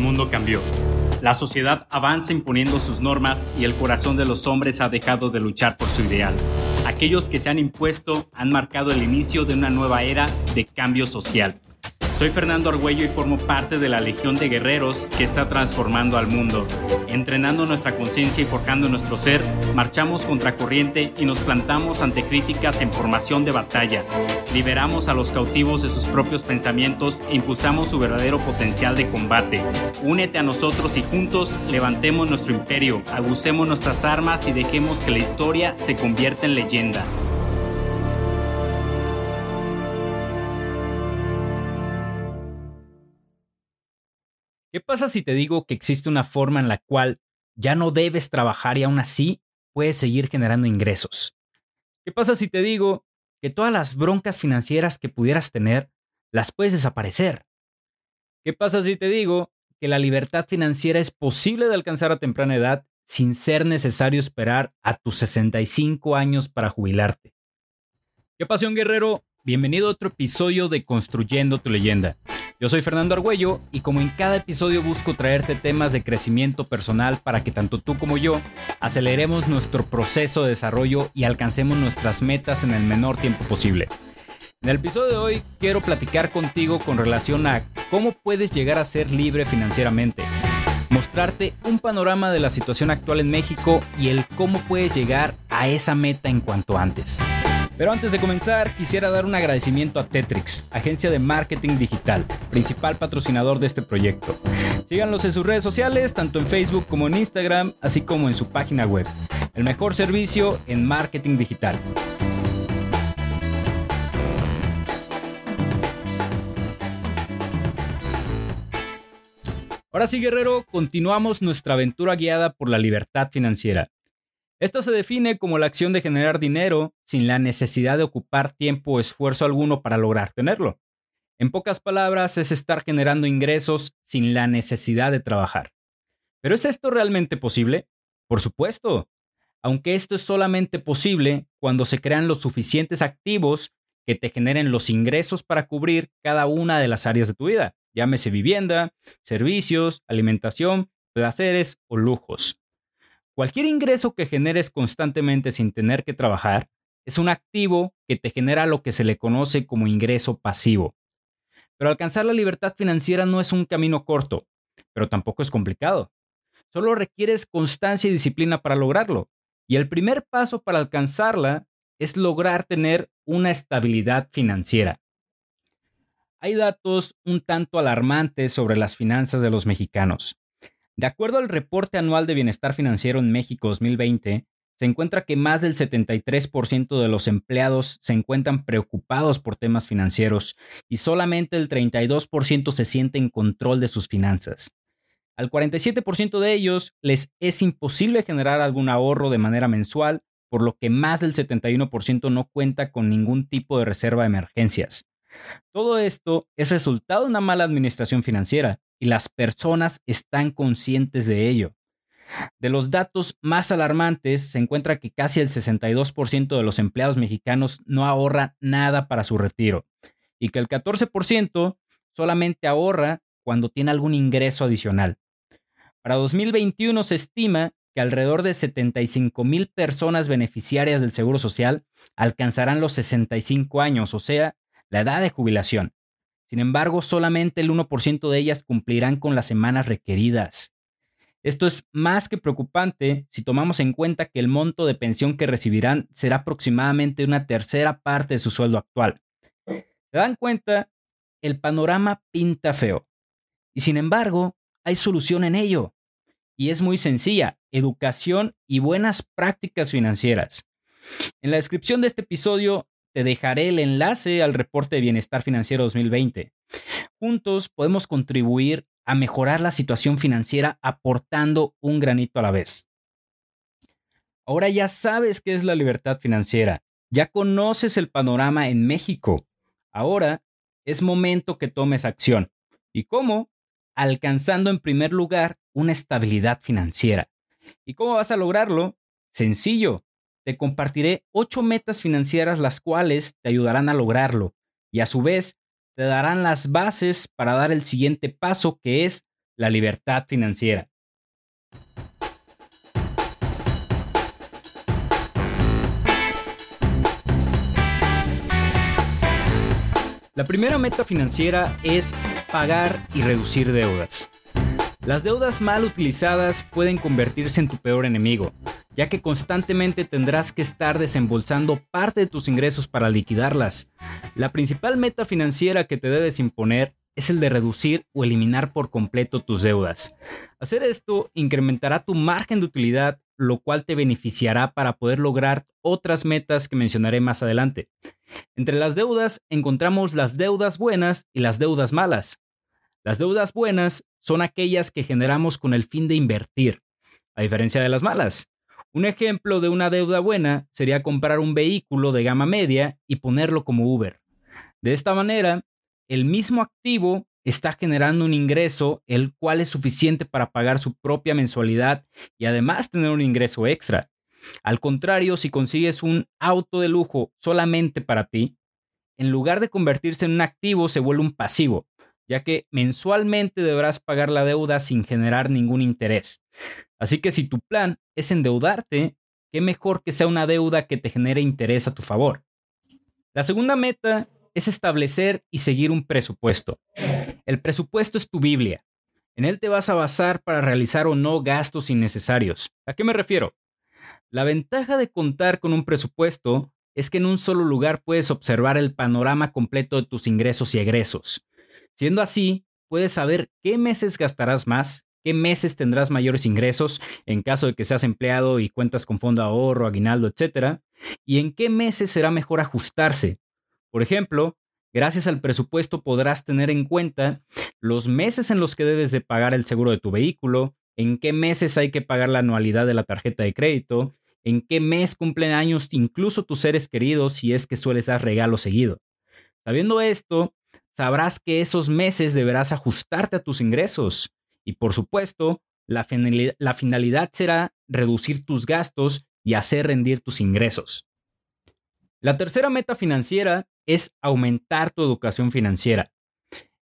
mundo cambió. La sociedad avanza imponiendo sus normas y el corazón de los hombres ha dejado de luchar por su ideal. Aquellos que se han impuesto han marcado el inicio de una nueva era de cambio social. Soy Fernando Argüello y formo parte de la Legión de Guerreros que está transformando al mundo. Entrenando nuestra conciencia y forjando nuestro ser, marchamos contra corriente y nos plantamos ante críticas en formación de batalla. Liberamos a los cautivos de sus propios pensamientos e impulsamos su verdadero potencial de combate. Únete a nosotros y juntos levantemos nuestro imperio, agucemos nuestras armas y dejemos que la historia se convierta en leyenda. ¿Qué pasa si te digo que existe una forma en la cual ya no debes trabajar y aún así puedes seguir generando ingresos? ¿Qué pasa si te digo que todas las broncas financieras que pudieras tener las puedes desaparecer? ¿Qué pasa si te digo que la libertad financiera es posible de alcanzar a temprana edad sin ser necesario esperar a tus 65 años para jubilarte? ¿Qué pasión guerrero? Bienvenido a otro episodio de Construyendo tu leyenda. Yo soy Fernando Argüello y como en cada episodio busco traerte temas de crecimiento personal para que tanto tú como yo aceleremos nuestro proceso de desarrollo y alcancemos nuestras metas en el menor tiempo posible. En el episodio de hoy quiero platicar contigo con relación a cómo puedes llegar a ser libre financieramente, mostrarte un panorama de la situación actual en México y el cómo puedes llegar a esa meta en cuanto antes. Pero antes de comenzar, quisiera dar un agradecimiento a Tetrix, agencia de marketing digital, principal patrocinador de este proyecto. Síganlos en sus redes sociales, tanto en Facebook como en Instagram, así como en su página web. El mejor servicio en marketing digital. Ahora sí, guerrero, continuamos nuestra aventura guiada por la libertad financiera. Esto se define como la acción de generar dinero sin la necesidad de ocupar tiempo o esfuerzo alguno para lograr tenerlo. En pocas palabras, es estar generando ingresos sin la necesidad de trabajar. ¿Pero es esto realmente posible? Por supuesto, aunque esto es solamente posible cuando se crean los suficientes activos que te generen los ingresos para cubrir cada una de las áreas de tu vida, llámese vivienda, servicios, alimentación, placeres o lujos. Cualquier ingreso que generes constantemente sin tener que trabajar es un activo que te genera lo que se le conoce como ingreso pasivo. Pero alcanzar la libertad financiera no es un camino corto, pero tampoco es complicado. Solo requieres constancia y disciplina para lograrlo. Y el primer paso para alcanzarla es lograr tener una estabilidad financiera. Hay datos un tanto alarmantes sobre las finanzas de los mexicanos. De acuerdo al reporte anual de bienestar financiero en México 2020, se encuentra que más del 73% de los empleados se encuentran preocupados por temas financieros y solamente el 32% se siente en control de sus finanzas. Al 47% de ellos les es imposible generar algún ahorro de manera mensual, por lo que más del 71% no cuenta con ningún tipo de reserva de emergencias. Todo esto es resultado de una mala administración financiera, y las personas están conscientes de ello. De los datos más alarmantes se encuentra que casi el 62% de los empleados mexicanos no ahorra nada para su retiro y que el 14% solamente ahorra cuando tiene algún ingreso adicional. Para 2021 se estima que alrededor de 75 mil personas beneficiarias del Seguro Social alcanzarán los 65 años, o sea, la edad de jubilación. Sin embargo, solamente el 1% de ellas cumplirán con las semanas requeridas. Esto es más que preocupante si tomamos en cuenta que el monto de pensión que recibirán será aproximadamente una tercera parte de su sueldo actual. ¿Se dan cuenta? El panorama pinta feo. Y sin embargo, hay solución en ello. Y es muy sencilla, educación y buenas prácticas financieras. En la descripción de este episodio te dejaré el enlace al reporte de bienestar financiero 2020. Juntos podemos contribuir a mejorar la situación financiera aportando un granito a la vez. Ahora ya sabes qué es la libertad financiera, ya conoces el panorama en México. Ahora es momento que tomes acción. ¿Y cómo? Alcanzando en primer lugar una estabilidad financiera. ¿Y cómo vas a lograrlo? Sencillo, te compartiré ocho metas financieras las cuales te ayudarán a lograrlo y a su vez te darán las bases para dar el siguiente paso que es la libertad financiera. La primera meta financiera es pagar y reducir deudas. Las deudas mal utilizadas pueden convertirse en tu peor enemigo, ya que constantemente tendrás que estar desembolsando parte de tus ingresos para liquidarlas. La principal meta financiera que te debes imponer es el de reducir o eliminar por completo tus deudas. Hacer esto incrementará tu margen de utilidad, lo cual te beneficiará para poder lograr otras metas que mencionaré más adelante. Entre las deudas encontramos las deudas buenas y las deudas malas. Las deudas buenas son aquellas que generamos con el fin de invertir, a diferencia de las malas. Un ejemplo de una deuda buena sería comprar un vehículo de gama media y ponerlo como Uber. De esta manera, el mismo activo está generando un ingreso el cual es suficiente para pagar su propia mensualidad y además tener un ingreso extra. Al contrario, si consigues un auto de lujo solamente para ti, en lugar de convertirse en un activo se vuelve un pasivo, ya que mensualmente deberás pagar la deuda sin generar ningún interés. Así que si tu plan es endeudarte, qué mejor que sea una deuda que te genere interés a tu favor. La segunda meta es establecer y seguir un presupuesto. El presupuesto es tu Biblia. En él te vas a basar para realizar o no gastos innecesarios. ¿A qué me refiero? La ventaja de contar con un presupuesto es que en un solo lugar puedes observar el panorama completo de tus ingresos y egresos. Siendo así, puedes saber qué meses gastarás más, qué meses tendrás mayores ingresos en caso de que seas empleado y cuentas con fondo de ahorro, aguinaldo, etc. Y en qué meses será mejor ajustarse por ejemplo, gracias al presupuesto podrás tener en cuenta los meses en los que debes de pagar el seguro de tu vehículo, en qué meses hay que pagar la anualidad de la tarjeta de crédito, en qué mes cumplen años incluso tus seres queridos si es que sueles dar regalo seguido. Sabiendo esto, sabrás que esos meses deberás ajustarte a tus ingresos y por supuesto, la, finalidad será reducir tus gastos y hacer rendir tus ingresos. La tercera meta financiera es aumentar tu educación financiera.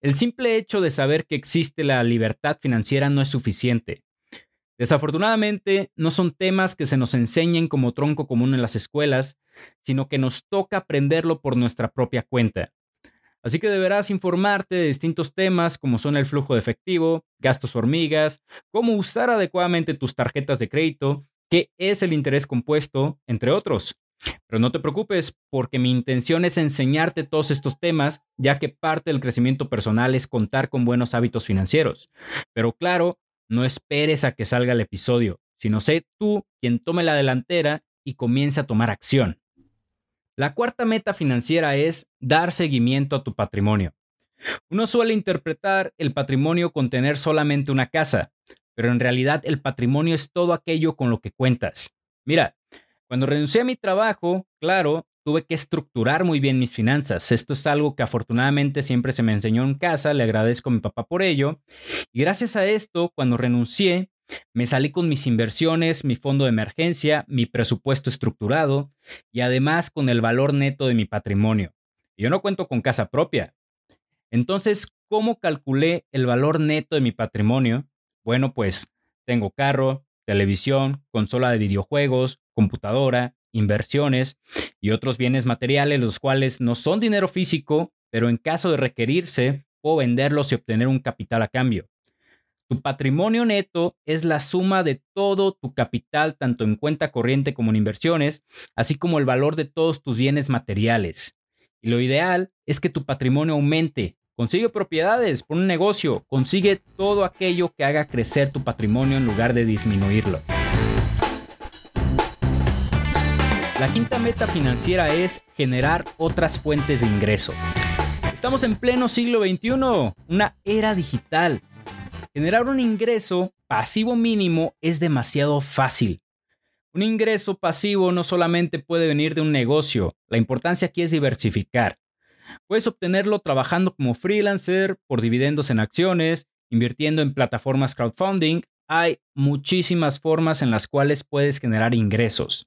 El simple hecho de saber que existe la libertad financiera no es suficiente. Desafortunadamente, no son temas que se nos enseñen como tronco común en las escuelas, sino que nos toca aprenderlo por nuestra propia cuenta. Así que deberás informarte de distintos temas como son el flujo de efectivo, gastos hormigas, cómo usar adecuadamente tus tarjetas de crédito, qué es el interés compuesto, entre otros. Pero no te preocupes, porque mi intención es enseñarte todos estos temas, ya que parte del crecimiento personal es contar con buenos hábitos financieros. Pero claro, no esperes a que salga el episodio, sino sé tú quien tome la delantera y comience a tomar acción. La cuarta meta financiera es dar seguimiento a tu patrimonio. Uno suele interpretar el patrimonio con tener solamente una casa, pero en realidad el patrimonio es todo aquello con lo que cuentas. Mira, cuando renuncié a mi trabajo, claro, tuve que estructurar muy bien mis finanzas. Esto es algo que afortunadamente siempre se me enseñó en casa, le agradezco a mi papá por ello. Y gracias a esto, cuando renuncié, me salí con mis inversiones, mi fondo de emergencia, mi presupuesto estructurado y además con el valor neto de mi patrimonio. Yo no cuento con casa propia. Entonces, ¿cómo calculé el valor neto de mi patrimonio? Bueno, pues tengo carro, televisión, consola de videojuegos, computadora, inversiones y otros bienes materiales, los cuales no son dinero físico, pero en caso de requerirse, puedo venderlos y obtener un capital a cambio. Tu patrimonio neto es la suma de todo tu capital, tanto en cuenta corriente como en inversiones, así como el valor de todos tus bienes materiales. Y lo ideal es que tu patrimonio aumente, Consigue propiedades, pon un negocio, consigue todo aquello que haga crecer tu patrimonio en lugar de disminuirlo. La quinta meta financiera es generar otras fuentes de ingreso. Estamos en pleno siglo XXI, una era digital. Generar un ingreso pasivo mínimo es demasiado fácil. Un ingreso pasivo no solamente puede venir de un negocio, la importancia aquí es diversificar. Puedes obtenerlo trabajando como freelancer, por dividendos en acciones, invirtiendo en plataformas crowdfunding. Hay muchísimas formas en las cuales puedes generar ingresos.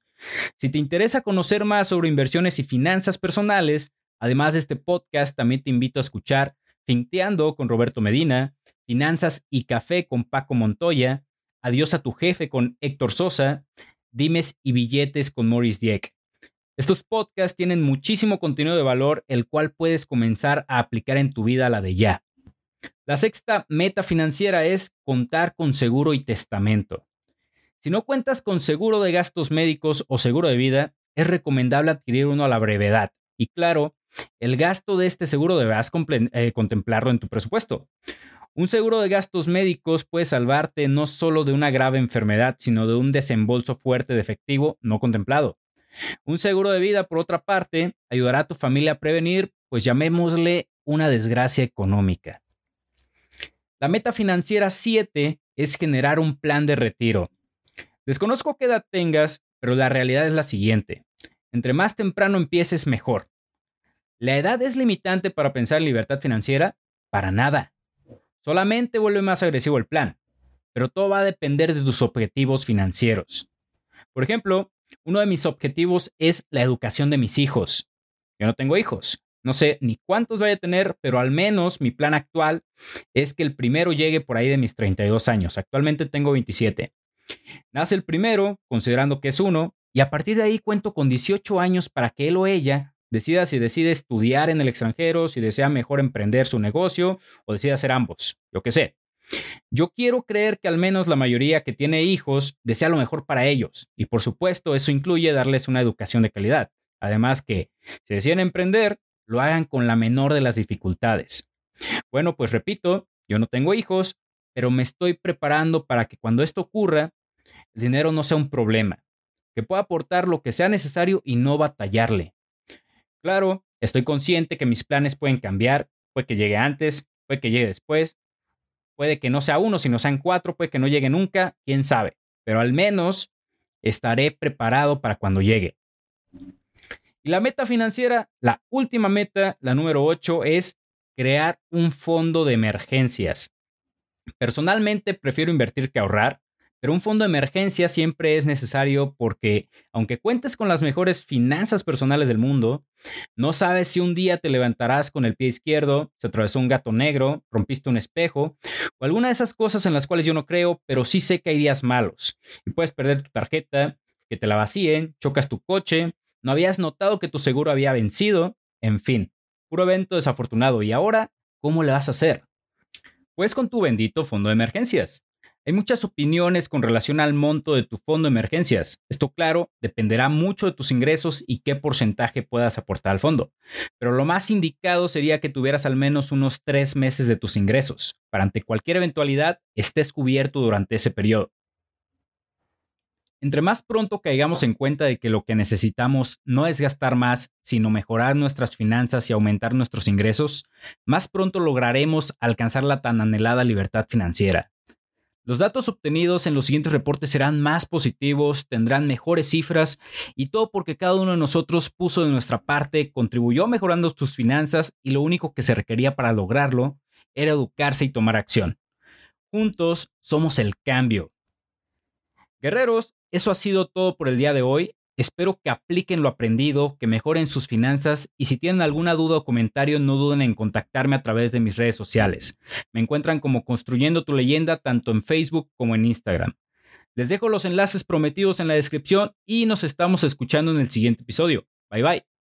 Si te interesa conocer más sobre inversiones y finanzas personales, además de este podcast, también te invito a escuchar Finteando con Roberto Medina. Finanzas y Café con Paco Montoya, Adiós a tu jefe con Héctor Sosa, Dimes y Billetes con Maurice Dieck. Estos podcasts tienen muchísimo contenido de valor, el cual puedes comenzar a aplicar en tu vida la de ya. La sexta meta financiera es contar con seguro y testamento. Si no cuentas con seguro de gastos médicos o seguro de vida, es recomendable adquirir uno a la brevedad. Y claro, el gasto de este seguro deberás eh, contemplarlo en tu presupuesto. Un seguro de gastos médicos puede salvarte no solo de una grave enfermedad, sino de un desembolso fuerte de efectivo no contemplado. Un seguro de vida, por otra parte, ayudará a tu familia a prevenir, pues llamémosle una desgracia económica. La meta financiera 7 es generar un plan de retiro. Desconozco qué edad tengas, pero la realidad es la siguiente. Entre más temprano empieces, mejor. ¿La edad es limitante para pensar en libertad financiera? Para nada. Solamente vuelve más agresivo el plan, pero todo va a depender de tus objetivos financieros. Por ejemplo, uno de mis objetivos es la educación de mis hijos. Yo no tengo hijos. No sé ni cuántos voy a tener, pero al menos mi plan actual es que el primero llegue por ahí de mis 32 años. Actualmente tengo 27. Nace el primero, considerando que es uno, y a partir de ahí cuento con 18 años para que él o ella decida si decide estudiar en el extranjero, si desea mejor emprender su negocio o decide hacer ambos, yo qué sé. Yo quiero creer que al menos la mayoría que tiene hijos desea lo mejor para ellos y por supuesto eso incluye darles una educación de calidad. Además que si deciden emprender, lo hagan con la menor de las dificultades. Bueno, pues repito, yo no tengo hijos, pero me estoy preparando para que cuando esto ocurra, el dinero no sea un problema, que pueda aportar lo que sea necesario y no batallarle. Claro, estoy consciente que mis planes pueden cambiar, puede que llegue antes, puede que llegue después, Puede que no sea uno, sino sean cuatro, puede que no llegue nunca, quién sabe. Pero al menos estaré preparado para cuando llegue. Y la meta financiera, la última meta, la número 8, es crear un fondo de emergencias. Personalmente prefiero invertir que ahorrar, pero un fondo de emergencia siempre es necesario porque, aunque cuentes con las mejores finanzas personales del mundo, no sabes si un día te levantarás con el pie izquierdo, se atravesó un gato negro, rompiste un espejo o alguna de esas cosas en las cuales yo no creo, pero sí sé que hay días malos y puedes perder tu tarjeta, que te la vacíen, chocas tu coche, no habías notado que tu seguro había vencido, en fin, puro evento desafortunado. ¿Y ahora cómo le vas a hacer? Pues con tu bendito fondo de emergencias. Hay muchas opiniones con relación al monto de tu fondo de emergencias. Esto, claro, dependerá mucho de tus ingresos y qué porcentaje puedas aportar al fondo. Pero lo más indicado sería que tuvieras al menos unos tres meses de tus ingresos, para ante cualquier eventualidad estés cubierto durante ese periodo. Entre más pronto caigamos en cuenta de que lo que necesitamos no es gastar más, sino mejorar nuestras finanzas y aumentar nuestros ingresos, más pronto lograremos alcanzar la tan anhelada libertad financiera. Los datos obtenidos en los siguientes reportes serán más positivos, tendrán mejores cifras y todo porque cada uno de nosotros puso de nuestra parte, contribuyó mejorando tus finanzas y lo único que se requería para lograrlo era educarse y tomar acción. Juntos somos el cambio. Guerreros, eso ha sido todo por el día de hoy. Espero que apliquen lo aprendido, que mejoren sus finanzas y si tienen alguna duda o comentario no duden en contactarme a través de mis redes sociales. Me encuentran como Construyendo tu leyenda tanto en Facebook como en Instagram. Les dejo los enlaces prometidos en la descripción y nos estamos escuchando en el siguiente episodio. Bye bye.